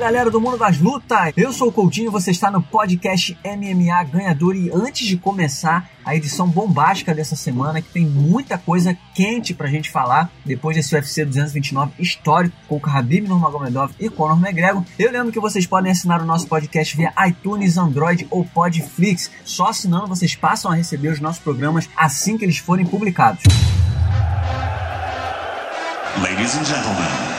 galera do mundo das lutas! Eu sou o Coutinho, você está no podcast MMA Ganhador e antes de começar a edição bombástica dessa semana, que tem muita coisa quente pra gente falar depois desse UFC 229 histórico com o Khabib Nurmagomedov e Conor McGregor. Eu lembro que vocês podem assinar o nosso podcast via iTunes, Android ou Podflix. Só assinando vocês passam a receber os nossos programas assim que eles forem publicados. Ladies and gentlemen.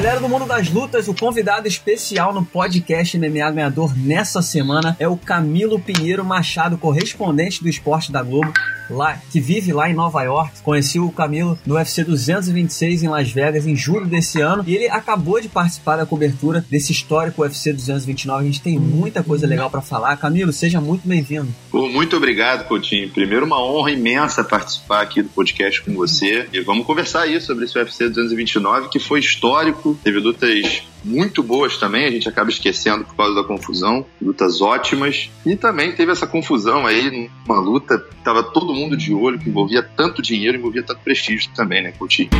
Galera do mundo das lutas, o convidado especial no podcast MMA Ganhador nessa semana é o Camilo Pinheiro Machado, correspondente do esporte da Globo, lá que vive lá em Nova York. Conheci o Camilo no UFC 226 em Las Vegas em julho desse ano e ele acabou de participar da cobertura desse histórico UFC 229. A gente tem muita coisa legal para falar. Camilo, seja muito bem-vindo. Muito obrigado, Coutinho. Primeiro, uma honra imensa participar aqui do podcast com você. E vamos conversar aí sobre esse UFC 229, que foi histórico, teve lutas muito boas também, a gente acaba esquecendo por causa da confusão, lutas ótimas. E também teve essa confusão aí, uma luta tava todo mundo de olho, que envolvia tanto dinheiro, envolvia tanto prestígio também, né, Coutinho?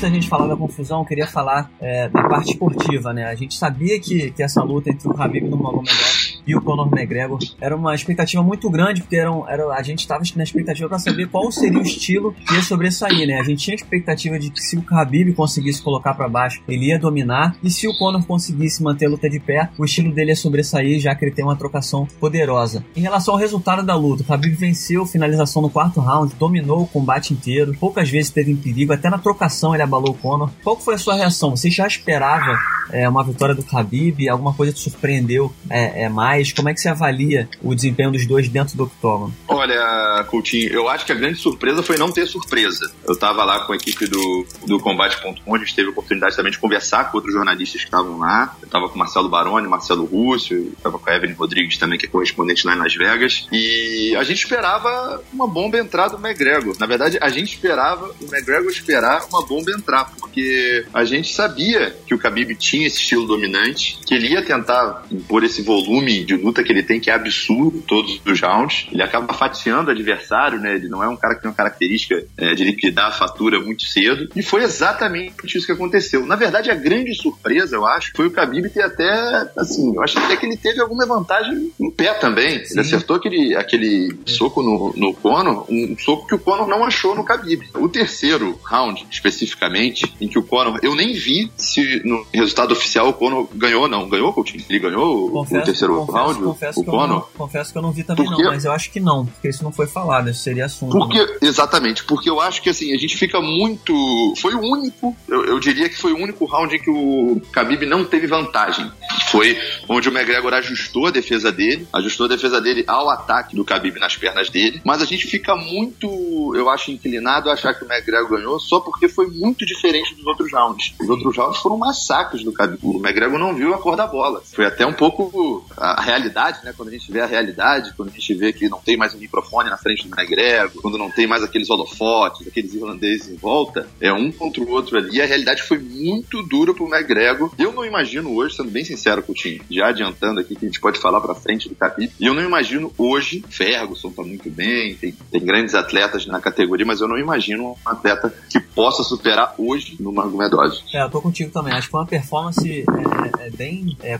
antes da gente falar da confusão, eu queria falar é, da parte esportiva, né? A gente sabia que, que essa luta entre o Khabib e o Nurmagomedov e o Conor McGregor era uma expectativa muito grande, porque eram, era, a gente estava na expectativa para saber qual seria o estilo que ia sobressair, né? A gente tinha a expectativa de que se o Khabib conseguisse colocar para baixo, ele ia dominar, e se o Conor conseguisse manter a luta de pé, o estilo dele ia sobressair, já que ele tem uma trocação poderosa. Em relação ao resultado da luta, o Khabib venceu finalização no quarto round, dominou o combate inteiro, poucas vezes teve em perigo, até na trocação ele abalou o Conor. Qual foi a sua reação? Você já esperava é, uma vitória do Khabib? Alguma coisa te surpreendeu é, é, mais? Como é que você avalia o desempenho dos dois dentro do octógono? Olha, Coutinho, eu acho que a grande surpresa foi não ter surpresa. Eu estava lá com a equipe do, do Combate.com, a gente teve a oportunidade também de conversar com outros jornalistas que estavam lá. Eu estava com o Marcelo Baroni, Marcelo Rússio, estava com a Evelyn Rodrigues também, que é correspondente lá em Las Vegas. E a gente esperava uma bomba entrar do McGregor. Na verdade, a gente esperava o McGregor esperar uma bomba entrar, porque a gente sabia que o Khabib tinha esse estilo dominante, que ele ia tentar impor esse volume de luta que ele tem, que é absurdo, todos os rounds. Ele acaba fatiando o adversário, né? Ele não é um cara que tem uma característica é, de liquidar a fatura muito cedo. E foi exatamente isso que aconteceu. Na verdade, a grande surpresa, eu acho, foi o Khabib ter até, assim, eu acho até que ele teve alguma vantagem em pé também. Sim. Ele acertou aquele, aquele soco no, no Conor, um soco que o Conor não achou no Khabib. O terceiro round, especificamente, em que o Conor, eu nem vi se no resultado oficial o Conor ganhou ou não. Ganhou, Coutinho? Ele ganhou confesso, o terceiro round? Confesso o que, não, confesso que eu não vi também Porque- não, mas eu acho que não, porque isso não foi falado, isso seria assunto. Porque, né? exatamente, porque eu acho que assim, a gente fica muito. Foi o único, eu, eu diria que foi o único round em que o Khabib não teve vantagem. Foi onde o McGregor ajustou a defesa dele, ajustou a defesa dele ao ataque do Khabib nas pernas dele, mas a gente fica muito, eu acho, inclinado a achar que o McGregor ganhou só porque foi muito diferente dos outros rounds. Os outros rounds foram massacres do Khabib. O McGregor não viu a cor da bola. Foi até um pouco a realidade, né? Quando a gente vê a realidade, quando a gente vê que não tem mais um microfone na frente do McGregor, quando não tem mais aqueles holofotes, aqueles irlandeses em volta, é um contra o outro ali. E a realidade foi muito dura pro McGregor. Eu não imagino hoje, sendo bem sincero, Coutinho, já adiantando aqui que a gente pode falar pra frente do Khabib, e eu não imagino hoje, Ferguson tá muito bem, tem, tem grandes atletas na categoria, mas eu não imagino um atleta que possa superar hoje no Magomedov. É, eu tô contigo também. Acho que foi uma performance é, é, bem é,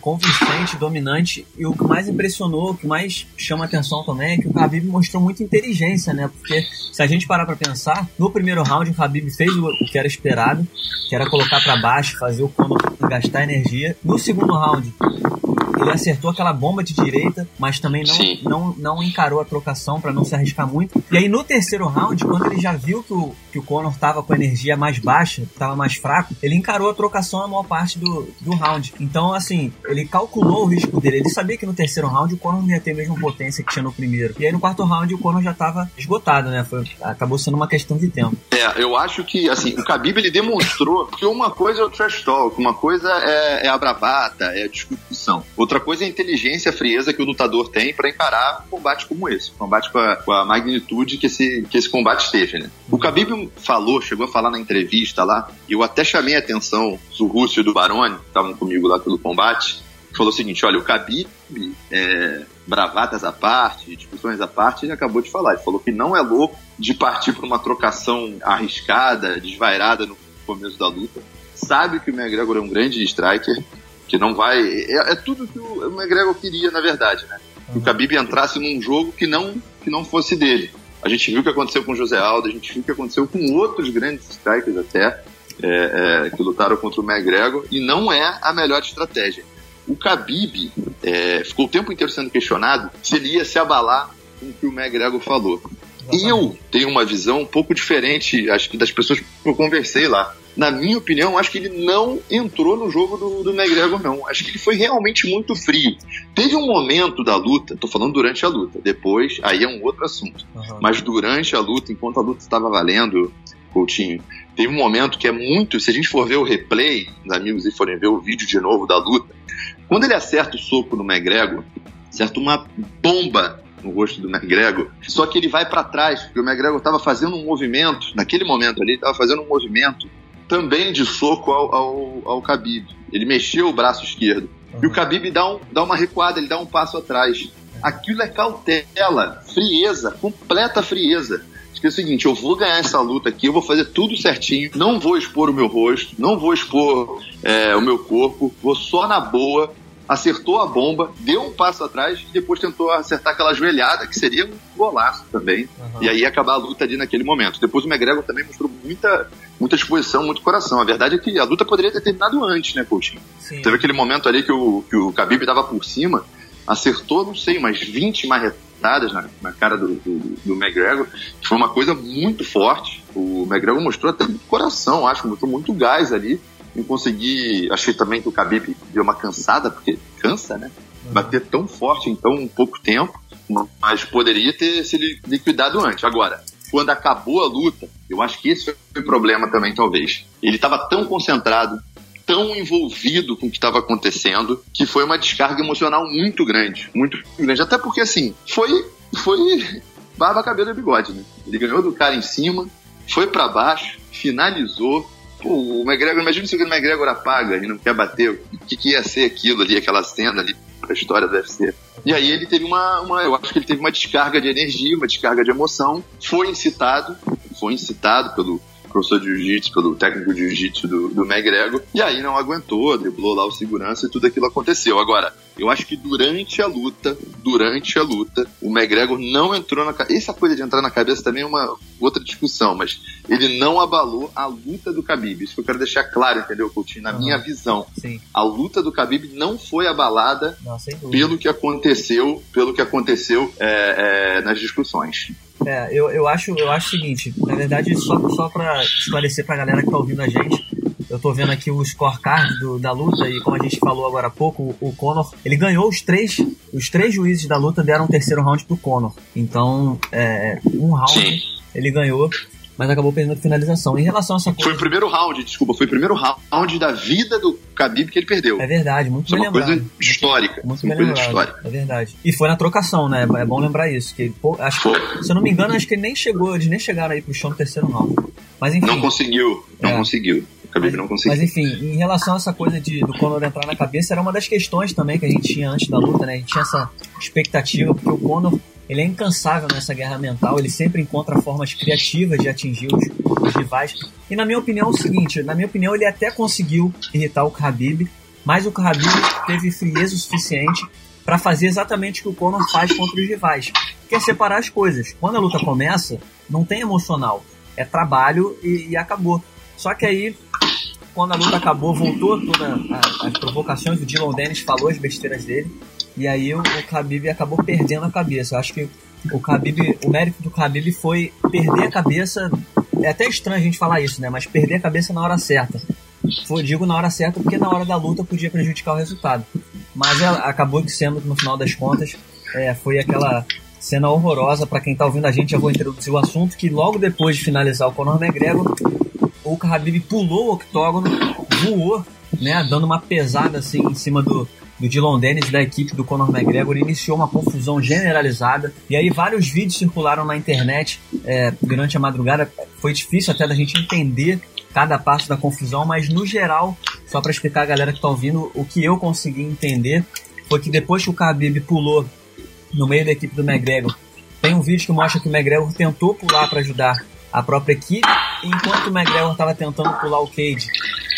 dominante. E o que mais impressionou, o que mais chama atenção também é que o Khabib mostrou muita inteligência, né? Porque se a gente parar pra pensar, no primeiro round o Khabib fez o, que era esperado, que era colocar pra baixo, fazer o Conor gastar energia. No segundo round, ele acertou aquela bomba de direita, mas também não, Sim. não, não encarou a trocação pra não se arriscar muito. E aí no terceiro round, quando ele já viu que o, que o Conor tava com a energia mais baixa, tava mais fraco, ele encarou a trocação na maior parte do, do round. Então, assim, ele calculou o risco dele. Ele sabia que no terceiro round o Conor não ia ter a mesma potência que tinha no primeiro. E aí no quarto round o Conor já tava esgotado, né? Foi, acabou sendo uma questão de tempo. É, eu acho que, assim, o Khabib ele demonstrou que uma coisa é o trash talk, uma coisa é, é a bravata, é a discussão. Outra coisa é a inteligência, a frieza que o lutador tem para encarar um combate como esse, um combate com a, com a, magnitude que esse, que esse combate teve, né? O Khabib falou, chegou a falar na entrevista lá, e eu até chamei a atenção do Rússio e do Baroni, que estavam comigo lá pelo combate, falou o seguinte, olha, o Khabib, é, bravatas à parte, discussões à parte, ele acabou de falar, ele falou que não é louco de partir para uma trocação arriscada, desvairada no começo da luta, sabe que o McGregor é um grande striker, que não vai. É, é tudo que o, McGregor queria, na verdade, né? Que o Khabib entrasse num jogo que não, que não fosse dele. A gente viu o que aconteceu com o José Aldo, a gente viu o que aconteceu com outros grandes strikers até, é, é, que lutaram contra o McGregor, e não é a melhor estratégia. O Khabib é, ficou o tempo inteiro sendo questionado se ele ia se abalar com o que o McGregor falou. Eu tenho uma visão um pouco diferente, acho que das pessoas que eu conversei lá na minha opinião, acho que ele não entrou no jogo do, do McGregor, não. Acho que ele foi realmente muito frio. Teve um momento da luta, tô falando durante a luta, depois, aí é um outro assunto. Uhum. Mas durante a luta, enquanto a luta estava valendo, Coutinho, teve um momento que é muito. Se a gente for ver o replay, os amigos e forem ver o vídeo de novo da luta, quando ele acerta o soco no McGregor, acerta uma bomba no rosto do McGregor, só que ele vai para trás, porque o McGregor estava fazendo um movimento, naquele momento ali, estava fazendo um movimento também de soco ao, ao, ao Khabib. Ele mexeu o braço esquerdo. Uhum. E o Khabib dá, um, dá uma recuada, ele dá um passo atrás. Aquilo é cautela, frieza, completa frieza. Acho que é o seguinte, eu vou ganhar essa luta aqui, eu vou fazer tudo certinho, não vou expor o meu rosto, não vou expor é, o meu corpo, vou só na boa, acertou a bomba, deu um passo atrás e depois tentou acertar aquela joelhada, que seria um golaço também. Uhum. E aí acabar a luta ali naquele momento. Depois o McGregor também mostrou muita, muita disposição, muito coração. A verdade é que a luta poderia ter terminado antes, né, Coutinho? Sim. Teve aquele momento ali que o, que o Khabib estava por cima, acertou, não sei, umas 20 marretadas na, na cara do, do, do, McGregor, que foi uma coisa muito forte. O McGregor mostrou até muito coração, acho, mostrou muito gás ali em conseguir. Achei também que o Khabib deu uma cansada, porque cansa, né? Uhum. Bater tão forte em tão pouco tempo, mas poderia ter se liquidado antes. Agora, quando acabou a luta, eu acho que esse foi o problema também, talvez. Ele estava tão concentrado, tão envolvido com o que estava acontecendo, que foi uma descarga emocional muito grande. Muito grande. Até porque, assim, foi. foi barba, cabelo e bigode, né? Ele ganhou do cara em cima, foi para baixo, finalizou, Pô, o McGregor, imagina se o McGregor apaga e não quer bater. O que, que ia ser aquilo ali, aquela cena ali, pra história do UFC. E aí ele teve uma, uma, eu acho que ele teve uma descarga de energia, uma descarga de emoção, foi incitado, foi incitado pelo, professor de jiu-jitsu, pelo técnico de jiu-jitsu do, do McGregor, e aí não aguentou, driblou lá o segurança e tudo aquilo aconteceu. Agora, eu acho que durante a luta, durante a luta, o McGregor não entrou na cabeça. Essa coisa de entrar na cabeça também é uma outra discussão, mas ele não abalou a luta do Khabib. Isso que eu quero deixar claro, entendeu, Coutinho? Na uhum. minha visão. Sim. A luta do Khabib não foi abalada não, pelo que aconteceu, pelo que aconteceu é, é, nas discussões. É, eu, eu, acho, eu acho o seguinte, na verdade, só, só para esclarecer pra galera que tá ouvindo a gente, eu tô vendo aqui o scorecard do, da luta e como a gente falou agora há pouco, o, o Conor, ele ganhou os três, os três juízes da luta deram o um terceiro round pro Conor. Então, é, um round ele ganhou mas acabou perdendo a finalização. Em relação a essa coisa... Foi o primeiro round, desculpa, foi o primeiro round da vida do Khabib que ele perdeu. É verdade, muito isso bem é uma lembrado. coisa histórica. Muito bem coisa histórica. É verdade. E foi na trocação, né? É bom lembrar isso. Que, pô, acho se eu não me engano, acho que ele nem chegou, eles nem chegaram aí pro chão no terceiro round. Mas enfim. Não conseguiu, não é. conseguiu. Khabib não conseguiu. Mas enfim, em relação a essa coisa de, do Conor entrar na cabeça, era uma das questões também que a gente tinha antes da luta, né? A gente tinha essa expectativa, porque o Conor ele é incansável nessa guerra mental, ele sempre encontra formas criativas de atingir os, os rivais. E na minha opinião é o seguinte, na minha opinião ele até conseguiu irritar o Khabib, mas o Khabib teve frieza o suficiente para fazer exatamente o que o Conor faz contra os rivais, que é separar as coisas. Quando a luta começa, não tem emocional, é trabalho e, e acabou. Só que aí, quando a luta acabou, voltou todas as provocações, o Dylan Dennis falou as besteiras dele, e aí o, o Khabib acabou perdendo a cabeça. Eu acho que o Khabib, o mérito do Khabib foi perder a cabeça. É até estranho a gente falar isso, né? Mas perder a cabeça na hora certa. Foi, digo na hora certa porque na hora da luta podia prejudicar o resultado. Mas ela, acabou que sendo, no final das contas, é, foi aquela cena horrorosa. para quem tá ouvindo a gente, já vou introduzir o assunto. Que logo depois de finalizar o Conor McGregor, o, Khabib pulou o octógono, voou, né, dando uma pesada assim em cima do, do Dylan Dennis da equipe do Conor McGregor iniciou uma confusão generalizada. E aí vários vídeos circularam na internet é, durante a madrugada. Foi difícil até da gente entender cada passo da confusão mas no geral só para explicar a galera que está ouvindo o que eu consegui entender foi que depois que o Khabib pulou no meio da equipe do McGregor tem um vídeo que mostra que o McGregor tentou pular para ajudar a própria equipe enquanto o McGregor estava tentando pular o cage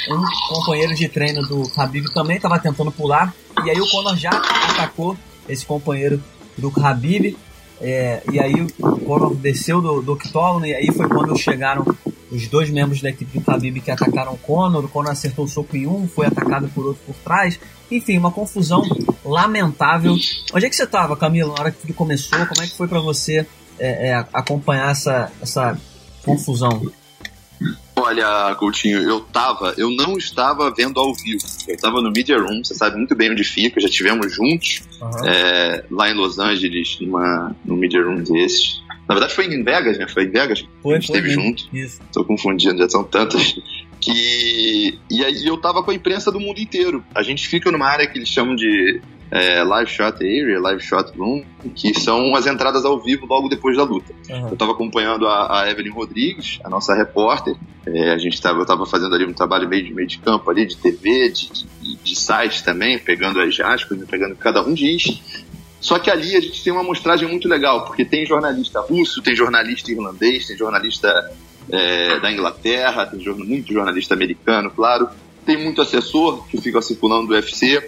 um companheiro de treino do Khabib também estava tentando pular e aí o Conor já atacou esse companheiro do Khabib é, e aí o Conor desceu do, do octógono e aí foi quando chegaram os dois membros da equipe do Khabib que atacaram o Conor, o Conor acertou o soco em um, foi atacado por outro por trás, enfim, uma confusão lamentável. Onde é que você estava, Camilo, na hora que tudo começou? Como é que foi para você é, é, acompanhar essa, essa confusão? Olha, Coutinho, eu tava, eu não estava vendo ao vivo. Eu estava no Media Room, você sabe muito bem onde fica, já tivemos juntos uhum. é, lá em Los Angeles, numa, no Media Room desses. Na verdade foi em Vegas, né? Foi em Vegas foi, a gente esteve junto. Isso. Tô confundindo, já são tantas. Que. E aí eu tava com a imprensa do mundo inteiro. A gente fica numa área que eles chamam de é, Live Shot Area, Live Shot Room, que são as entradas ao vivo logo depois da luta. Uhum. Eu estava acompanhando a, a, Evelyn Rodrigues, a nossa repórter. É, a gente tava, eu estava fazendo ali um trabalho meio de, meio de campo ali, de TV, de, de, de site também, pegando as aspas, né, pegando o que cada um diz. Só que ali a gente tem uma amostragem muito legal, porque tem jornalista russo, tem jornalista irlandês, tem jornalista é, da Inglaterra, tem muito jornalista americano, claro. Tem muito assessor que fica circulando do UFC.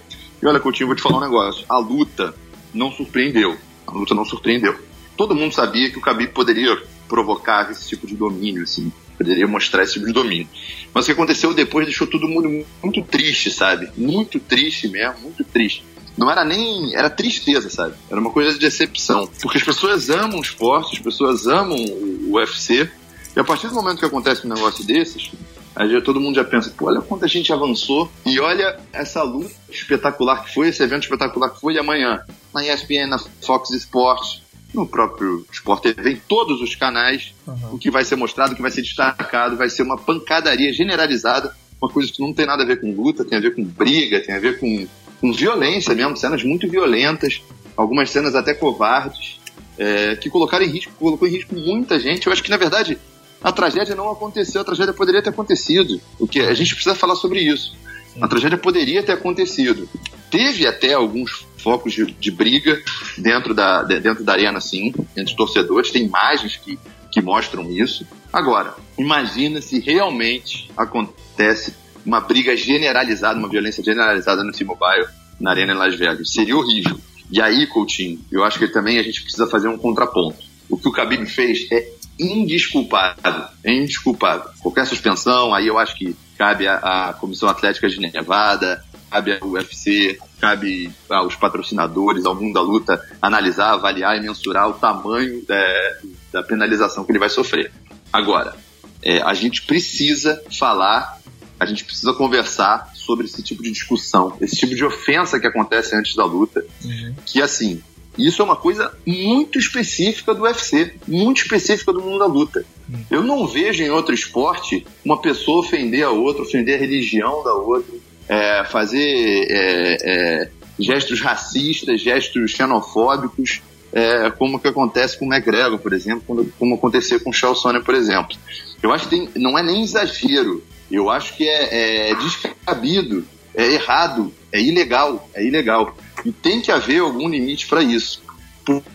E olha, Coutinho, vou te falar um negócio. A luta não surpreendeu. A luta não surpreendeu. Todo mundo sabia que o Khabib poderia provocar esse tipo de domínio, assim. Poderia mostrar esse tipo de domínio. Mas o que aconteceu depois deixou todo mundo muito triste, sabe? Muito triste mesmo, muito triste. Não era nem. Era tristeza, sabe? Era uma coisa de decepção. Porque as pessoas amam o esporte, as pessoas amam o UFC. E a partir do momento que acontece um negócio desses, Aí já, todo mundo já pensa, pô, olha quanta gente avançou e olha essa luta espetacular que foi, esse evento espetacular que foi, e amanhã na ESPN, na Fox Sports, no próprio Sport TV, em todos os canais, uhum. o que vai ser mostrado, o que vai ser destacado, vai ser uma pancadaria generalizada, uma coisa que não tem nada a ver com luta, tem a ver com briga, tem a ver com, com violência mesmo, cenas muito violentas, algumas cenas até covardes, é, que colocaram em risco, colocou em risco muita gente. Eu acho que, na verdade, a tragédia não aconteceu, a tragédia poderia ter acontecido. O que a gente precisa falar sobre isso. A tragédia poderia ter acontecido. Teve até alguns focos de, de briga dentro da, de, dentro da arena, sim, entre os torcedores. Tem imagens que, que mostram isso. Agora, imagina se realmente acontece uma briga generalizada, uma violência generalizada no T-Mobile, na arena em Las Vegas. Seria horrível. E aí, Coutinho, eu acho que também a gente precisa fazer um contraponto. O que o Khabib fez é indisculpável. É indisculpável. Qualquer suspensão, aí eu acho que cabe a, a Comissão Atlética de Nevada, cabe ao UFC, cabe aos patrocinadores, ao mundo da luta, analisar, avaliar e mensurar o tamanho é, da penalização que ele vai sofrer. Agora, é, a gente precisa falar, a gente precisa conversar sobre esse tipo de discussão, esse tipo de ofensa que acontece antes da luta, uhum. que assim, isso é uma coisa muito específica do UFC, muito específica do mundo da luta. Eu não vejo em outro esporte uma pessoa ofender a outra, ofender a religião da outra, é, fazer é, é, gestos racistas, gestos xenofóbicos, é, como que acontece com o McGregor, por exemplo, como, como aconteceu com o Charles Sonnen, por exemplo. Eu acho que tem, não é nem exagero, eu acho que é, é descabido, é errado, é ilegal, é ilegal. E tem que haver algum limite para isso.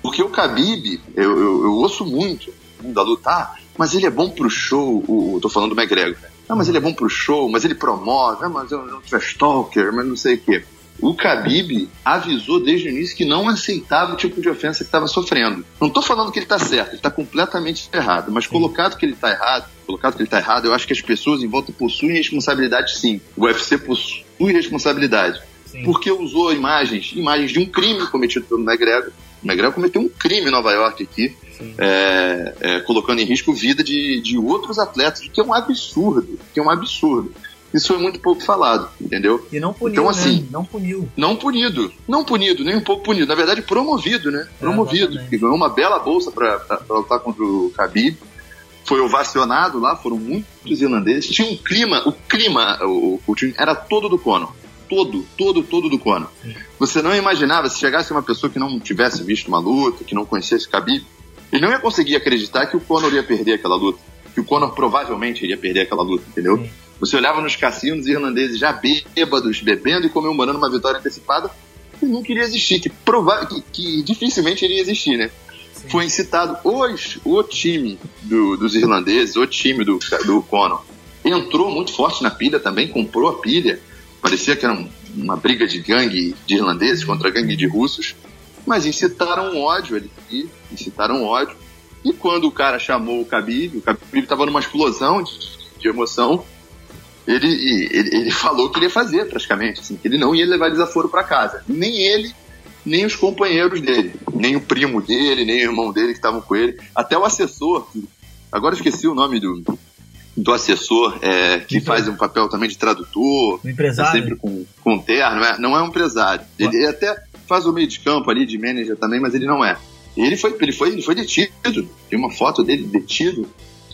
Porque o Khabib, eu, eu, eu ouço muito da luta, ah, mas ele é bom pro show, o, tô falando do McGregor. Ah, mas ele é bom pro show, mas ele promove, ah, mas é um trash talker, mas não sei o quê. O Khabib avisou desde o início que não aceitava o tipo de ofensa que estava sofrendo. Não estou falando que ele está certo, ele está completamente errado, mas colocado que ele está errado, colocado que ele está errado, eu acho que as pessoas em volta possuem responsabilidade sim. O UFC possui responsabilidade. Sim. Porque usou imagens, imagens de um crime cometido pelo McGregor. O McGregor cometeu um crime em Nova York aqui, é, é, colocando em risco a vida de, de outros atletas, que é um absurdo, que é um absurdo. Isso foi muito pouco falado, entendeu? E não puniu, então, assim, né? Não puniu. Não punido. Não punido, nem um pouco punido. Na verdade, promovido, né? É, promovido. É, ganhou uma bela bolsa para lutar contra o Khabib. foi ovacionado lá, foram muitos irlandeses. Tinha um clima, o clima, o, o time era todo do Conor. Todo, todo, todo do Conor. Você não imaginava, se chegasse uma pessoa que não tivesse visto uma luta, que não conhecesse o Khabib, ele não ia conseguir acreditar que o Conor ia perder aquela luta. Que o Conor provavelmente iria perder aquela luta, entendeu? Sim. Você olhava nos cassinos irlandeses já bêbados, bebendo e comemorando uma vitória antecipada que não queria existir, que, prova que, que dificilmente iria existir, né? Sim. Foi incitado hoje o time do, dos irlandeses, o time do, do Conor, entrou muito forte na pilha também, comprou a pilha. Parecia que era um, uma briga de gangue de irlandeses contra gangue de russos, mas incitaram ódio ali, incitaram ódio. E quando o cara chamou o Khabib, o Khabib estava numa explosão de, de emoção, ele, ele, ele, falou que ele ia fazer, praticamente, assim, que ele não ia levar desaforo para casa. Nem ele, nem os companheiros dele, nem o primo dele, nem o irmão dele que estavam com ele, até o assessor, agora esqueci o nome do, do assessor, é, que faz um papel também de tradutor, o empresário. É sempre com, com terno, não é, não é um empresário. Ele, ele até faz o meio de campo ali, de manager também, mas ele não é. Ele foi, ele foi, ele foi detido. Tem uma foto dele detido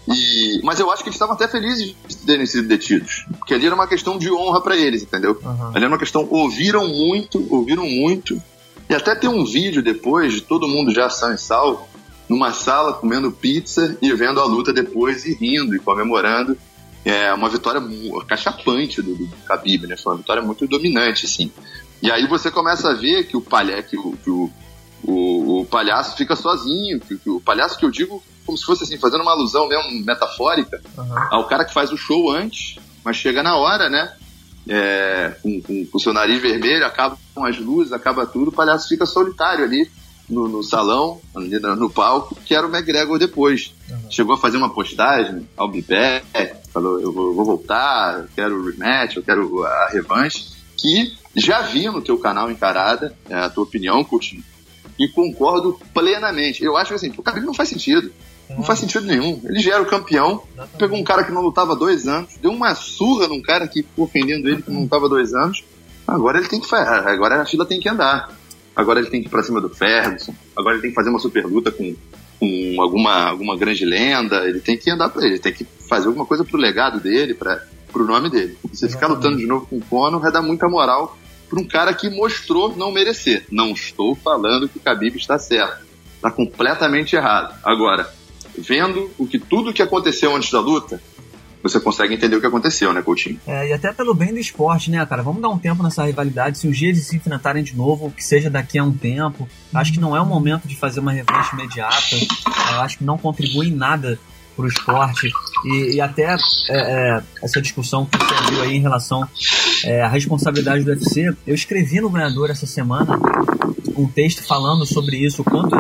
e, mas eu acho que eles estavam até felizes de terem sido detidos. Porque ali era uma questão de honra para eles, entendeu? Uhum. Ali era uma questão. Ouviram muito, ouviram muito. E até tem um vídeo depois de todo mundo já são e salvo, numa sala comendo pizza e vendo a luta depois e rindo e comemorando. É uma vitória cachapante do, do Khabib, né? Foi uma vitória muito dominante, assim. E aí você começa a ver que o, palha, que o, que o, o, o palhaço fica sozinho. Que, que o palhaço que eu digo como se fosse assim, fazendo uma alusão mesmo metafórica uhum. ao cara que faz o show antes, mas chega na hora, né? É, com, com, com o seu nariz vermelho, acaba com as luzes, acaba tudo, o palhaço fica solitário ali no, no salão, no, no, palco, que era o McGregor depois. Uhum. Chegou a fazer uma postagem, ao be falou, eu vou, vou, voltar, eu quero o rematch, eu quero a revanche, que já vi no teu canal encarada, é, a tua opinião, Coutinho, e concordo plenamente. Eu acho que assim, o cabelo não faz sentido. Não faz sentido nenhum. Ele já era o campeão, pegou um cara que não lutava dois anos, deu uma surra num cara que ficou ofendendo ele que não lutava dois anos. Agora ele tem que fazer, agora a fila tem que andar. Agora ele tem que ir pra cima do Ferguson. Agora ele tem que fazer uma super luta com, com alguma, alguma grande lenda. Ele tem que andar pra ele, tem que fazer alguma coisa pro legado dele, pra, pro nome dele. Se ficar lutando de novo com o Conor, vai dar muita moral pra um cara que mostrou não merecer. Não estou falando que o Khabib está certo. Está completamente errado. Agora, vendo o que tudo que aconteceu antes da luta, você consegue entender o que aconteceu, né, Coutinho? É, e até pelo bem do esporte, né, cara? Vamos dar um tempo nessa rivalidade. Se os dias se enfrentarem de novo, que seja daqui a um tempo. Acho que não é o momento de fazer uma revanche imediata. Eu acho que não contribui em nada pro esporte. E, e até é, é, essa discussão que você viu aí em relação é, à responsabilidade do UFC. Eu escrevi no ganhador essa semana um texto falando sobre isso, o quanto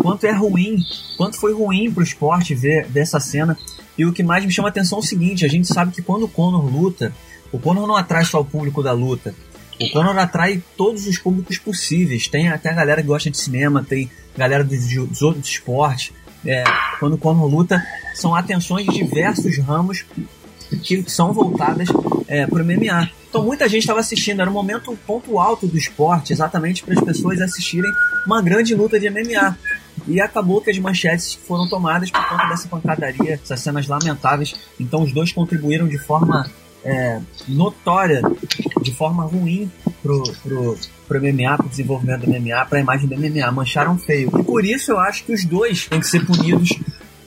quanto é ruim, quanto foi ruim pro esporte ver dessa cena. E o que mais me chama a atenção é o seguinte: a gente sabe que quando o Conor luta, o Conor não atrai só o público da luta. O Conor atrai todos os públicos possíveis. Tem até a galera que gosta de cinema, tem galera dos, dos outros esportes. É, quando o Conor luta, são atenções de diversos ramos que são voltadas é, para o MMA. Então muita gente estava assistindo, era um momento, um ponto alto do esporte, exatamente para as pessoas assistirem uma grande luta de MMA. E acabou que as manchetes foram tomadas por conta dessa pancadaria, essas cenas lamentáveis. Então os dois contribuíram de forma é, notória, de forma ruim pro, pro, pro MMA, pro desenvolvimento do MMA, pra imagem do MMA. Mancharam feio. E por isso eu acho que os dois têm que ser punidos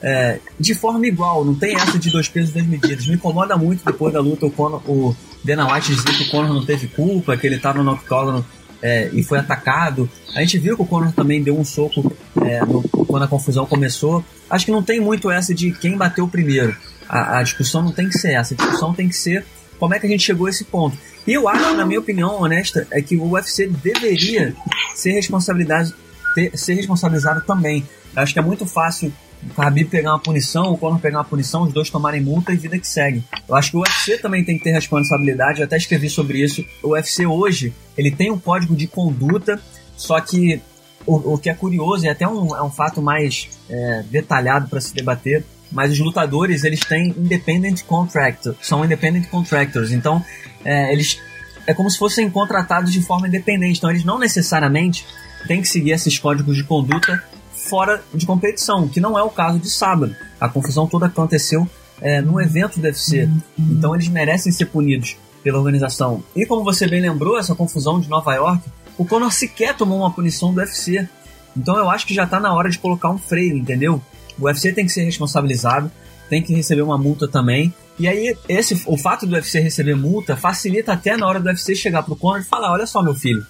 é, de forma igual. Não tem essa de dois pesos e duas medidas. Me incomoda muito depois da luta o, Conor, o Dana White dizer que o Conor não teve culpa, que ele tava no octógono é, e foi atacado. A gente viu que o Conor também deu um soco é, no, quando a confusão começou. Acho que não tem muito essa de quem bateu primeiro. A, a, discussão não tem que ser essa. A discussão tem que ser como é que a gente chegou a esse ponto. E eu acho, na minha opinião honesta, é que o UFC deveria ser responsabilidade, ter, ser responsabilizado também. Eu acho que é muito fácil o Khabib pegar uma punição, o Conor pegar uma punição, os dois tomarem multa e vida que segue. Eu acho que o UFC também tem que ter responsabilidade, eu até escrevi sobre isso. O UFC hoje, ele tem um código de conduta, só que o, o que é curioso, e até um, é um fato mais é, detalhado para se debater, mas os lutadores, eles têm independent contractor, são independent contractors, então é, eles é como se fossem contratados de forma independente, então eles não necessariamente têm que seguir esses códigos de conduta fora de competição, que não é o caso de sábado. A confusão toda aconteceu é, no evento do UFC. Então eles merecem ser punidos pela organização. E como você bem lembrou, essa confusão de Nova York, o Conor sequer tomou uma punição do UFC. Então eu acho que já está na hora de colocar um freio, entendeu? O UFC tem que ser responsabilizado, tem que receber uma multa também. E aí, esse, o fato do UFC receber multa facilita até na hora do UFC chegar pro Conor e falar: olha só, meu filho,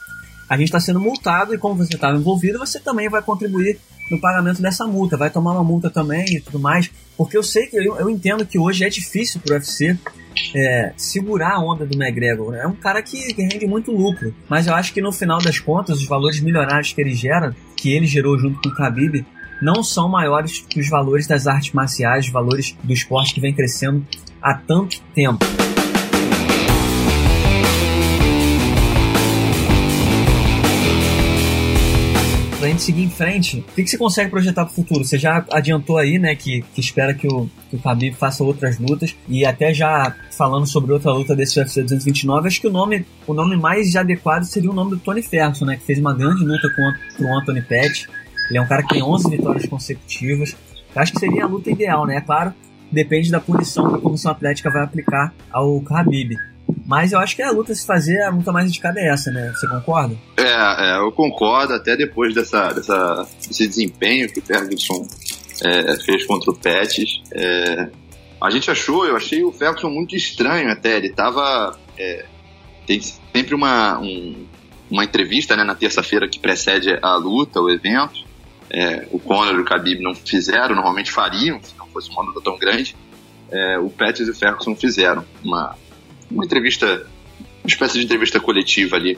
a gente está sendo multado e como você estava envolvido, você também vai contribuir no pagamento dessa multa, vai tomar uma multa também e tudo mais. Porque eu sei que eu, eu entendo que hoje é difícil pro UFC é, segurar a onda do McGregor. É um cara que, que, rende muito lucro, mas eu acho que no final das contas, os valores milionários que ele gera, que ele gerou junto com o Khabib, não são maiores que os valores das artes marciais, os valores do esporte que vem crescendo há tanto tempo. Gente seguir em frente, o que, que você consegue projetar pro futuro? Você já adiantou aí, né, que, que espera que o, que o Khabib faça outras lutas e até já falando sobre outra luta desse UFC 229, acho que o nome, o nome mais adequado seria o nome do Tony Ferguson, né, que fez uma grande luta com, o Anthony Pettis. Ele é um cara que tem 11 vitórias consecutivas. Eu acho que seria a luta ideal, né? É claro, depende da punição que a comissão atlética vai aplicar ao Khabib. Mas eu acho que a luta se fazer, a luta mais indicada é essa, né? Você concorda? É, é eu concordo, até depois dessa, dessa, desse desempenho que o Ferguson é, fez contra o Pettis. É, a gente achou, eu achei o Ferguson muito estranho até. Ele tava. É, tem sempre uma, um, uma entrevista né, na terça-feira que precede a luta, o evento. É, o Conor e o Khabib não fizeram, normalmente fariam, se não fosse uma luta tão grande. É, o Pettis e o Ferguson fizeram uma, uma entrevista, uma espécie de entrevista coletiva ali,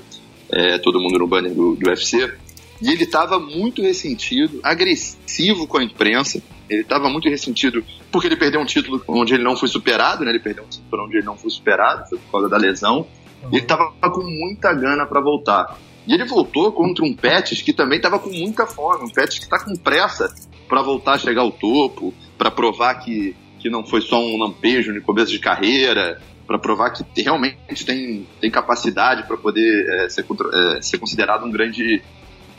é, todo mundo no banner do, do UFC. E ele estava muito ressentido, agressivo com a imprensa. Ele estava muito ressentido porque ele perdeu um título onde ele não foi superado, né? Ele perdeu um título onde ele não foi superado, foi por causa da lesão. Uhum. Ele estava com muita gana para voltar. E ele voltou contra um Pettis que também estava com muita fome, um Pettis que está com pressa para voltar a chegar ao topo, para provar que, que não foi só um lampejo no começo de carreira, para provar que realmente tem, tem capacidade para poder é, ser, é, ser considerado um grande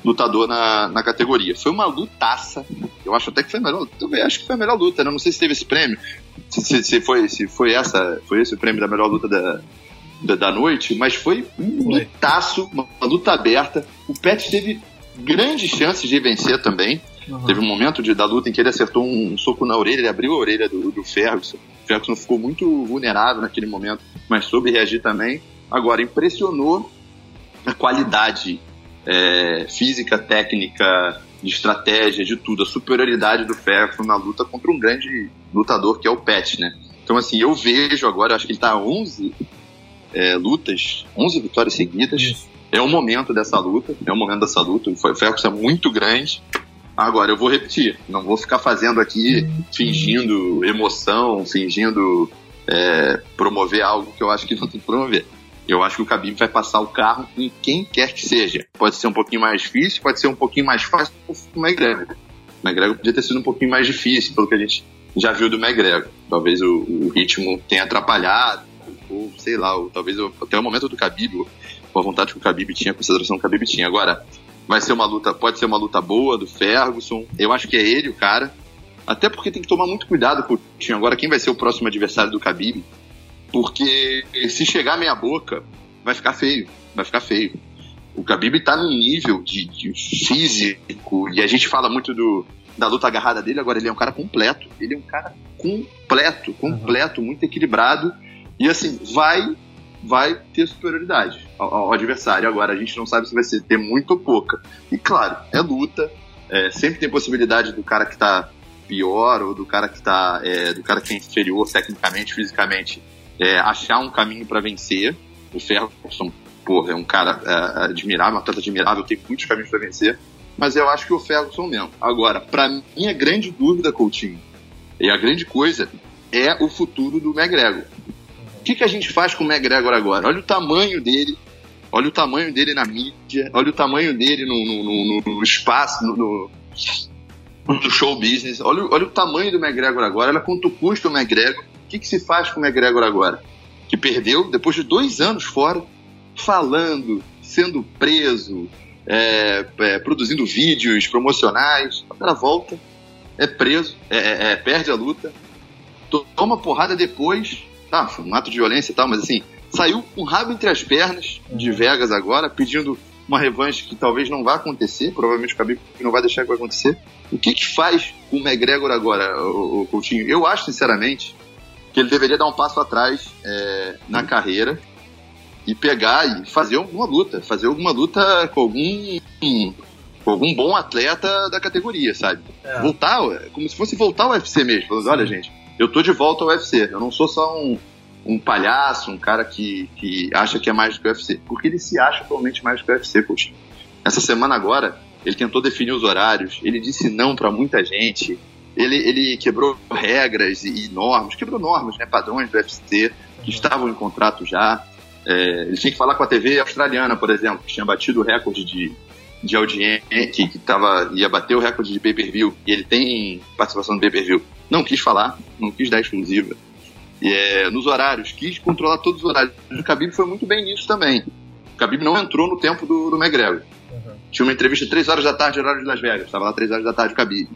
lutador na, na categoria. Foi uma lutaça. Eu acho até que foi a melhor. Também acho que foi a melhor luta. Né? Não sei se teve esse prêmio. Se, se, se, foi, se foi essa, foi esse o prêmio da melhor luta da, da, da noite, mas foi um lutaço, uma, uma luta aberta. O Pet teve grandes chances de vencer também. Uhum. Teve um momento de, da luta em que ele acertou um, um, soco na orelha, ele abriu a orelha do, do Ferguson. O Ferguson ficou muito vulnerável naquele momento, mas soube reagir também. Agora, impressionou a qualidade é, física, técnica, de estratégia, de tudo, a superioridade do Ferguson na luta contra um grande lutador que é o Pet, né? Então, assim, eu vejo agora, acho que ele tá 11 é, lutas, 11 vitórias seguidas. É o momento dessa luta, é o momento dessa luta. O Ferguson é muito grande. Agora, eu vou repetir, não vou ficar fazendo aqui, fingindo emoção, fingindo é, promover algo que eu acho que não tem que promover. Eu acho que o Khabib vai passar o carro em quem quer que seja. Pode ser um pouquinho mais difícil, pode ser um pouquinho mais fácil o McGregor. O McGregor podia ter sido um pouquinho mais difícil, pelo que a gente já viu do McGregor. Talvez o, o ritmo tenha atrapalhado, ou sei lá, ou talvez até o momento do Khabib, com a vontade que o Khabib tinha, a consideração que o Khabib tinha. Agora, vai ser uma luta, pode ser uma luta boa do Ferguson. Eu acho que é ele o cara. Até porque tem que tomar muito cuidado com o agora quem vai ser o próximo adversário do Khabib. Porque se chegar meia boca, vai ficar feio, vai ficar feio. O Khabib tá num nível de, de físico e a gente fala muito do, da luta agarrada dele, agora ele é um cara completo. Ele é um cara completo, completo, uhum. muito equilibrado. E assim, vai vai ter superioridade ao, ao, adversário. Agora, a gente não sabe se vai ser ter muito ou pouca. E claro, é luta, é, sempre tem possibilidade do cara que tá pior ou do cara que tá é, do cara que é inferior tecnicamente, fisicamente, é, achar um caminho para vencer. O Ferguson, porra, é um cara é, admirável, um atleta admirável, tem muitos caminhos para vencer. Mas eu acho que o Ferguson mesmo. Agora, para mim, a grande dúvida, Coutinho, e a grande coisa é o futuro do McGregor que, que a gente faz com o McGregor agora? Olha o tamanho dele, olha o tamanho dele na mídia, olha o tamanho dele no, no, no, no espaço, no, show business, olha, olha o tamanho do McGregor agora, olha quanto custa o McGregor. O que, que se faz com o McGregor agora? Que perdeu depois de dois anos fora, falando, sendo preso, é, é, produzindo vídeos promocionais. Cara volta, é preso, é, é, é perde a luta, toma porrada depois. Tá, foi um ato de violência e tal, mas assim, saiu com o rabo entre as pernas de Vegas agora, pedindo uma revanche que talvez não vá acontecer, provavelmente o Khabib não vai deixar que vai acontecer. O que que faz o McGregor agora, o, o Coutinho? Eu acho, sinceramente, que ele deveria dar um passo atrás é, na carreira e pegar e fazer alguma luta, fazer alguma luta com algum com algum bom atleta da categoria, sabe? É. Voltar, como se fosse voltar ao UFC mesmo. Falando, olha, gente, eu tô de volta ao UFC. Eu não sou só um, um palhaço, um cara que, que acha que é mais do que o UFC. Porque ele se acha atualmente mais do que o UFC, Coutinho. Essa semana agora, ele tentou definir os horários, ele disse não para muita gente, ele, ele quebrou regras e, e, normas, quebrou normas, né, padrões do UFC que estavam em contrato já. É, ele tinha que falar com a TV australiana, por exemplo, que tinha batido o recorde de, de audiência, que, que tava, ia bater o recorde de pay-per-view, e ele tem participação no pay-per-view. Não quis falar, não quis dar exclusiva. E, é, nos horários, quis controlar todos os horários. O Khabib foi muito bem nisso também. O Khabib não entrou no tempo do, do McGregor. Uhum. Tinha uma entrevista 3 horas da tarde, horário de Las Vegas. Estava lá 3 horas da tarde o Khabib.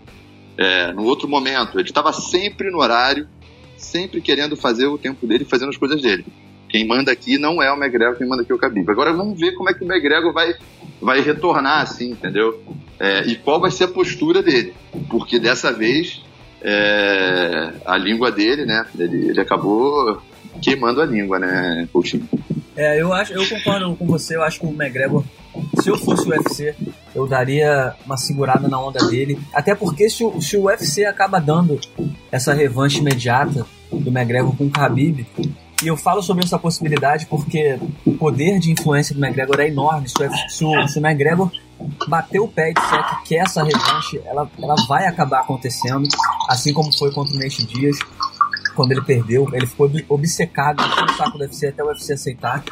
É, no outro momento, ele estava sempre no horário, sempre querendo fazer o tempo dele, fazendo as coisas dele. Quem manda aqui não é o McGregor, quem manda aqui é o Khabib. Agora vamos ver como é que o McGregor vai, vai retornar, assim, entendeu? É, e qual vai ser a postura dele. Porque dessa vez é, a língua dele, né? Ele, ele acabou queimando a língua, né, Coutinho? É, eu acho, eu concordo com você, eu acho que o McGregor, se eu fosse o UFC, eu daria uma segurada na onda dele. Até porque se o, se o UFC acaba dando essa revanche imediata do McGregor com o Khabib, e eu falo sobre essa possibilidade porque o poder de influência do McGregor é enorme. Se o, se o, McGregor bater o pé e disser que quer essa revanche, ela, ela vai acabar acontecendo, assim como foi contra o Nate Dias, quando ele perdeu. Ele ficou obcecado no saco do UFC até o UFC aceitar.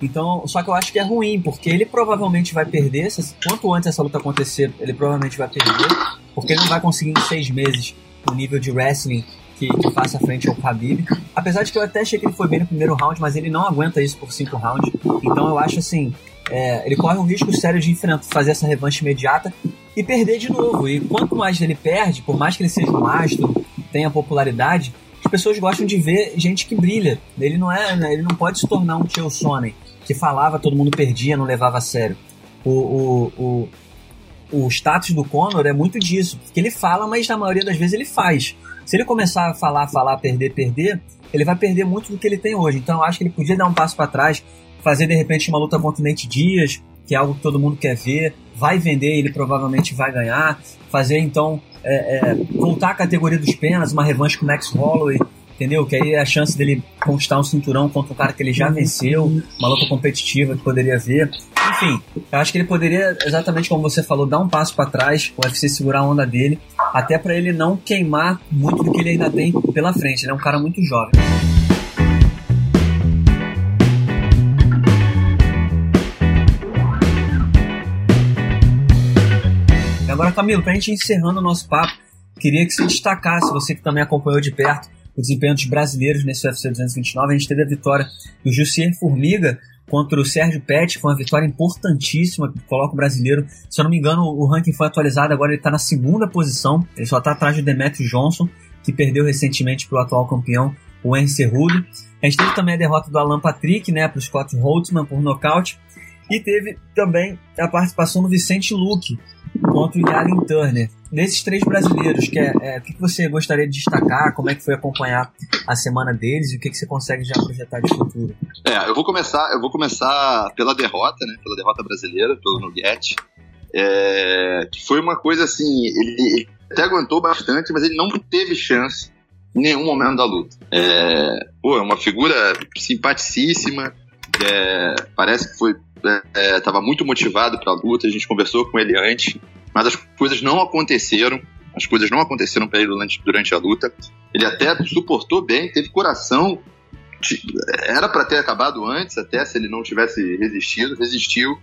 Então, só que eu acho que é ruim, porque ele provavelmente vai perder. Quanto antes essa luta acontecer, ele provavelmente vai perder, porque ele não vai conseguir em seis meses o nível de wrestling que, que faça frente ao Khabib. Apesar de que eu até achei que ele foi bem no primeiro round, mas ele não aguenta isso por cinco rounds. Então eu acho assim, é, ele corre um risco sério de enfrentar, fazer essa revanche imediata e perder de novo. E quanto mais ele perde, por mais que ele seja um astro, tenha popularidade, as pessoas gostam de ver gente que brilha. Ele não é, né, ele não pode se tornar um Chael Sonnen que falava, todo mundo perdia, não levava a sério. O, o, o, o status do Conor é muito disso, porque ele fala, mas na maioria das vezes ele faz. Se ele começar a falar, falar, perder, perder, ele vai perder muito do que ele tem hoje. Então eu acho que ele podia dar um passo para trás, fazer de repente uma luta contra o Nate Dias, que é algo que todo mundo quer ver, vai vender, ele provavelmente vai ganhar, fazer então é, é, voltar à categoria dos penas, uma revanche com o Max Holloway, entendeu? Que aí é a chance dele conquistar um cinturão contra um cara que ele já venceu, uma luta competitiva que poderia ver. Enfim, eu acho que ele poderia, exatamente como você falou, dar um passo para trás, o UFC segurar a onda dele, até para ele não queimar muito do que ele ainda tem pela frente. Ele é um cara muito jovem. Agora, Camilo, para a gente encerrando o nosso papo, queria que você destacasse, você que também acompanhou de perto o desempenho dos brasileiros nesse UFC 229. A gente teve a vitória do Jussier Formiga contra o Sérgio Pet, foi uma vitória importantíssima, que coloca o brasileiro. Se eu não me engano, o ranking foi atualizado, agora ele está na segunda posição, ele só está atrás do Demetrio Johnson, que perdeu recentemente para o atual campeão, o Henry Cerrudo. A gente teve também a derrota do Alan Patrick, né, para o Scott Holtzman por nocaute. E teve também a participação do Vicente Luque contra o Yalin Turner. Desses três brasileiros, que é, é, o que você gostaria de destacar? Como é que foi acompanhar a semana deles e o que, que você consegue já projetar de futuro? É, eu vou começar, eu vou começar pela derrota, né? Pela derrota brasileira, pelo Nugget. É, que foi uma coisa assim, ele, até aguentou bastante, mas ele não teve chance em nenhum momento da luta. É, pô, é uma figura simpaticíssima, é, parece que foi estava é, muito motivado para a luta, a gente conversou com ele antes, mas as coisas não aconteceram. As coisas não aconteceram para ele durante, durante a luta. Ele até suportou bem, teve coração. Era para ter acabado antes, até se ele não tivesse resistido. Resistiu.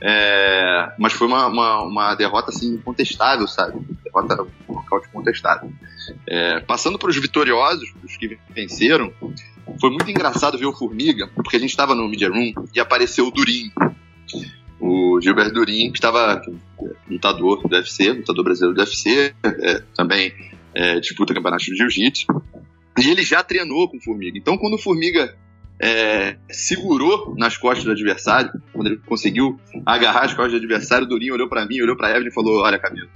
É, mas foi uma, uma, uma, derrota assim incontestável, sabe? Derrota nocaute contestável. É, passando para os vitoriosos, os que venceram, foi muito engraçado ver o Formiga, porque a gente estava no Media Room e apareceu o Durinho. O Gilberto Durin, que estava lutador do UFC, lutador brasileiro do UFC, é, também é, disputa campeonato de jiu-jitsu. E ele já treinou com o Formiga. Então, quando o Formiga é, segurou nas costas do adversário, quando ele conseguiu agarrar as costas do adversário, o Durinho olhou para mim, olhou para Evelyn e falou: Olha, Camilo,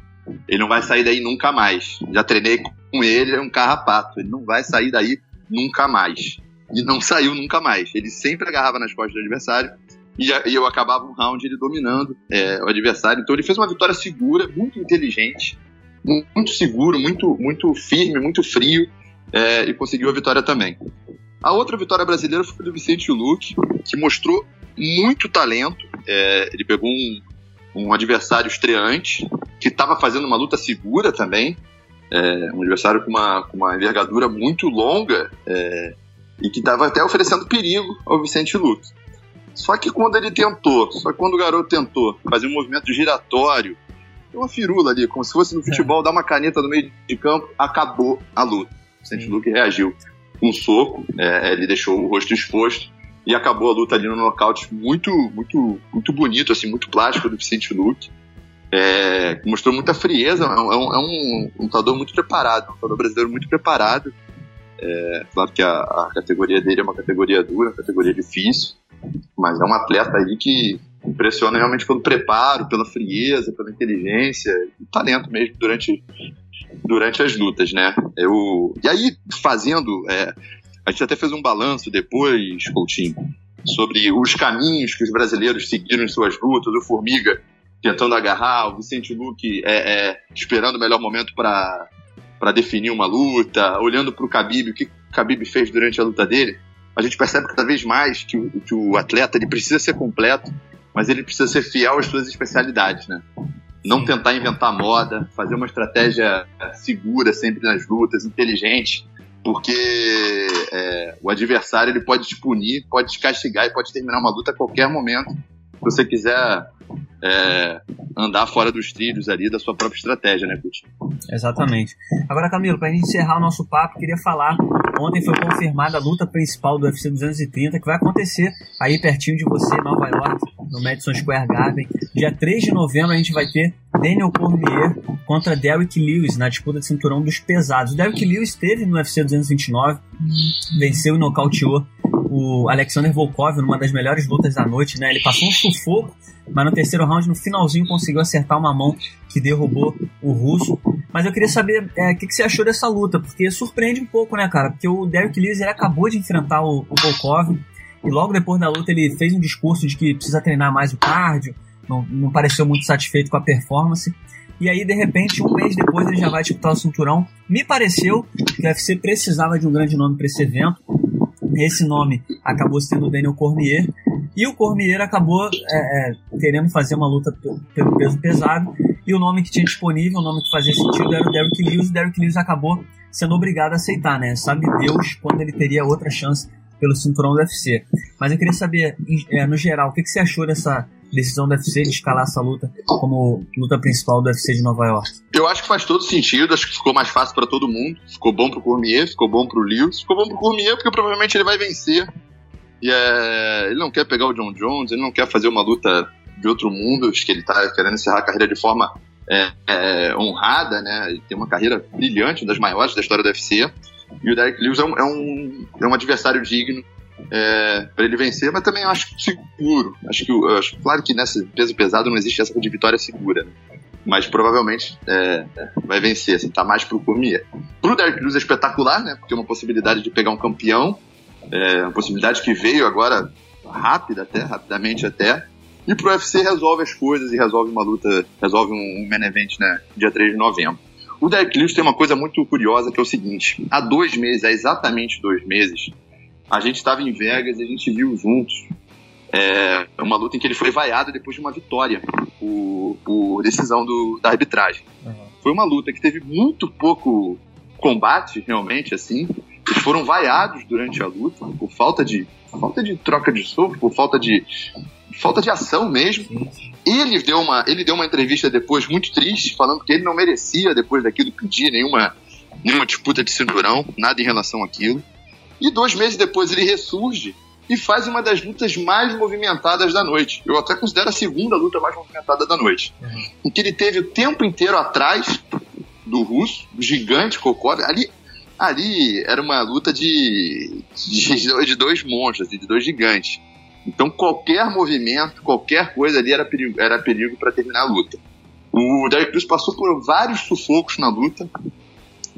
ele não vai sair daí nunca mais. Já treinei com ele, é um carrapato. Ele não vai sair daí nunca mais. E não saiu nunca mais. Ele sempre agarrava nas costas do adversário e, eu acabava um round ele dominando é, o adversário. Então ele fez uma vitória segura, muito inteligente, muito seguro, muito, muito firme, muito frio é, e conseguiu a vitória também. A outra vitória brasileira foi do Vicente Luque, que mostrou muito talento. É, ele pegou um, um adversário estreante, que estava fazendo uma luta segura também. É, um adversário com uma, com uma envergadura muito longa é, e que estava até oferecendo perigo ao Vicente Luque. Só que quando ele tentou, só que quando o garoto tentou fazer um movimento giratório, uma firula ali, como se fosse no futebol, dar uma caneta no meio de campo, acabou a luta. O Vicente Luque reagiu com um soco, é, ele deixou o rosto exposto e acabou a luta ali no nocaute muito, muito, muito bonito, assim, muito plástico do Vicente Luque. É, mostrou muita frieza, é um, é um, um lutador muito preparado, um lutador brasileiro muito preparado. É, claro que a, a, categoria dele é uma categoria dura, uma categoria difícil, mas é um atleta aí que impressiona realmente pelo preparo, pela frieza, pela inteligência e talento mesmo durante, durante as lutas, né? Eu, e aí, fazendo, é, a gente até fez um balanço depois, Coutinho, sobre os caminhos que os brasileiros seguiram em suas lutas, o Formiga tentando agarrar, o Vicente Luque é, é, esperando o melhor momento para definir uma luta, olhando para o Khabib, o que o Khabib fez durante a luta dele, a gente percebe cada vez mais que o, que o atleta ele precisa ser completo, mas ele precisa ser fiel às suas especialidades, né? Não tentar inventar moda, fazer uma estratégia segura sempre nas lutas, inteligente, porque é, o adversário ele pode te punir, pode te castigar e pode terminar uma luta a qualquer momento. Se você quiser é, andar fora dos trilhos ali da sua própria estratégia, né, Coutinho? Exatamente. Agora, Camilo, para encerrar o nosso papo, queria falar. Ontem foi confirmada a luta principal do UFC 230, que vai acontecer aí pertinho de você, em Nova York, no Madison Square Garden. Dia 3 de novembro a gente vai ter Daniel Cormier contra Derrick Lewis na disputa de cinturão dos pesados. O Derrick Lewis esteve no UFC 229, venceu e nocauteou o Alexander Volkov numa das melhores lutas da noite, né? Ele passou um sufoco, mas no terceiro round, no finalzinho, conseguiu acertar uma mão que derrubou o russo. Mas eu queria saber é, o que, que, você achou dessa luta, porque surpreende um pouco, né, cara? Porque o Derrick Lewis ele acabou de enfrentar o, o Volkov e logo depois da luta ele fez um discurso de que precisa treinar mais o cardio, não, não pareceu muito satisfeito com a performance. E aí, de repente, um mês depois ele já vai disputar o cinturão. Me pareceu que o UFC precisava de um grande nome para esse evento. Esse nome acabou sendo Daniel Cormier. E o Cormier acabou é, é, querendo fazer uma luta pelo peso pesado. E o nome que tinha disponível, o nome que fazia sentido era o Derrick Lewis. E Derrick Lewis acabou sendo obrigado a aceitar, né? Sabe Deus quando ele teria outra chance pelo cinturão do UFC. Mas eu queria saber, é, no geral, o que, que você achou dessa decisão do UFC de escalar essa luta como luta principal do UFC de Nova York? Eu acho que faz todo sentido, acho que ficou mais fácil para todo mundo. Ficou bom pro Cormier, ficou bom pro Lewis, ficou bom pro Cormier porque provavelmente ele vai vencer. E é, ele não quer pegar o John Jones, ele não quer fazer uma luta de outro mundo, acho que ele tá querendo encerrar a carreira de forma é, é, honrada, né? Ele tem uma carreira brilhante, uma das maiores da história do UFC. E o Derek Lewis é um, é um, é um adversário digno é, para ele vencer, mas também acho seguro. Acho que, acho, claro que nessa peso pesado não existe essa de vitória segura, mas provavelmente é, vai vencer, assim, tá mais pro Cormier. Pro Derek Lewis é espetacular, né? Porque é uma possibilidade de pegar um campeão, é uma possibilidade que veio agora rápida até, rapidamente até. E pro UFC resolve as coisas e resolve uma luta, resolve um, um main event, né? Dia 3 de novembro. O Derek Lewis tem uma coisa muito curiosa que é o seguinte: há dois meses, há exatamente dois meses, a gente estava em Vegas e a gente viu juntos é, uma luta em que ele foi vaiado depois de uma vitória por, por decisão do, da arbitragem. Uhum. Foi uma luta que teve muito pouco combate, realmente, assim. Eles foram vaiados durante a luta por falta de falta de troca de soco, por falta de falta de ação mesmo. Ele deu uma ele deu uma entrevista depois muito triste, falando que ele não merecia depois daquilo pedir nenhuma nenhuma disputa de cinturão, nada em relação àquilo. E dois meses depois ele ressurge e faz uma das lutas mais movimentadas da noite. Eu até considero a segunda luta mais movimentada da noite. Uhum. Em que ele teve o tempo inteiro atrás do russo, do gigante Cocó. Ali, ali era uma luta de, de, de dois monstros, de dois gigantes. Então qualquer movimento, qualquer coisa ali era perigo, era perigo para terminar a luta. O Derek Cruz passou por vários sufocos na luta,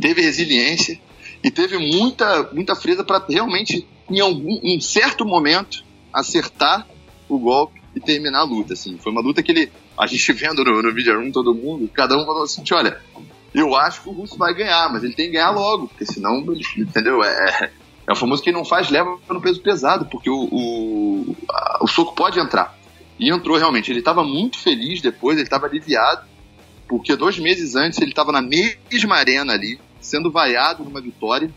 teve resiliência e teve muita, muita frieza para realmente em algum em certo momento, acertar o golpe e terminar a luta. Assim. Foi uma luta que ele, a gente vendo no, no video room todo mundo, cada um falou assim: olha, eu acho que o Russo vai ganhar, mas ele tem que ganhar logo, porque senão, entendeu? É, é o famoso que não faz leva no peso pesado, porque o, o, a, o soco pode entrar. E entrou realmente. Ele estava muito feliz depois, ele estava aliviado, porque dois meses antes ele estava na mesma arena ali, sendo vaiado numa vitória.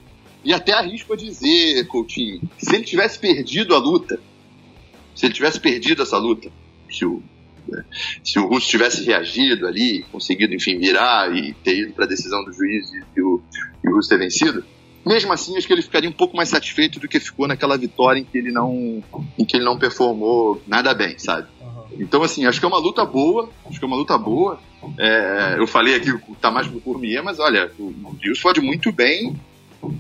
E até arrisco a dizer, Coutinho, se ele tivesse perdido a luta, se ele tivesse perdido essa luta, se o, né, se o Russo tivesse reagido ali, conseguido, enfim, virar e ter ido para a decisão do juiz e, o, e o Russo ter vencido, mesmo assim acho que ele ficaria um pouco mais satisfeito do que ficou naquela vitória em que ele não, em que ele não performou nada bem, sabe? Então, assim, acho que é uma luta boa. Acho que é uma luta boa. É, eu falei aqui que tá mais pro Cormier, mas olha, o, o pode muito bem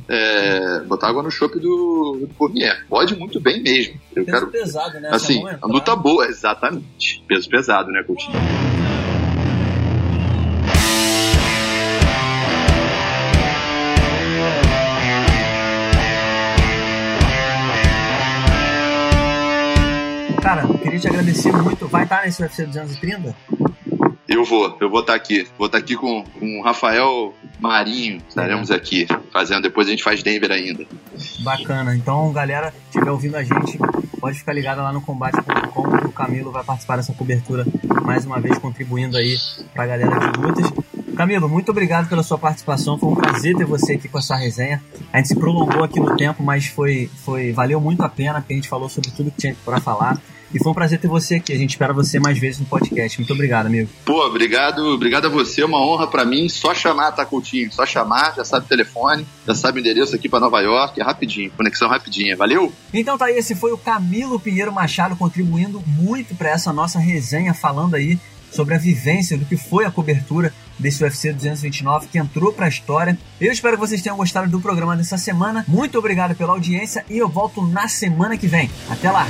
é, botar água no chope do, do Cormier. Pode muito bem mesmo. Eu Peso quero, pesado, né? Assim, a luta boa, exatamente. Peso pesado, né, Coutinho? Cara, queria te agradecer muito. Vai estar nesse UFC 230? Eu vou, eu vou estar aqui. Vou estar aqui com, com o Rafael Marinho. Estaremos é. aqui fazendo. Depois a gente faz Denver ainda. Bacana. Então, galera, estiver ouvindo a gente, pode ficar ligado lá no combate.com que o Camilo vai participar dessa cobertura mais uma vez, contribuindo aí pra galera de lutas. Camilo, muito obrigado pela sua participação. Foi um prazer ter você aqui com essa resenha. A gente se prolongou aqui no tempo, mas foi, foi valeu muito a pena, porque a gente falou sobre tudo que tinha para falar. E foi um prazer ter você aqui. A gente espera você mais vezes no podcast. Muito obrigado, amigo. Pô, obrigado, obrigado a você. É uma honra para mim. Só chamar, tá, Coutinho? Só chamar, já sabe o telefone, já sabe o endereço aqui para Nova York. É rapidinho, conexão rapidinha. Valeu? Então tá aí, esse foi o Camilo Pinheiro Machado contribuindo muito para essa nossa resenha, falando aí sobre a vivência do que foi a cobertura desse UFC 229 que entrou para a história. Eu espero que vocês tenham gostado do programa dessa semana. Muito obrigado pela audiência e eu volto na semana que vem. Até lá!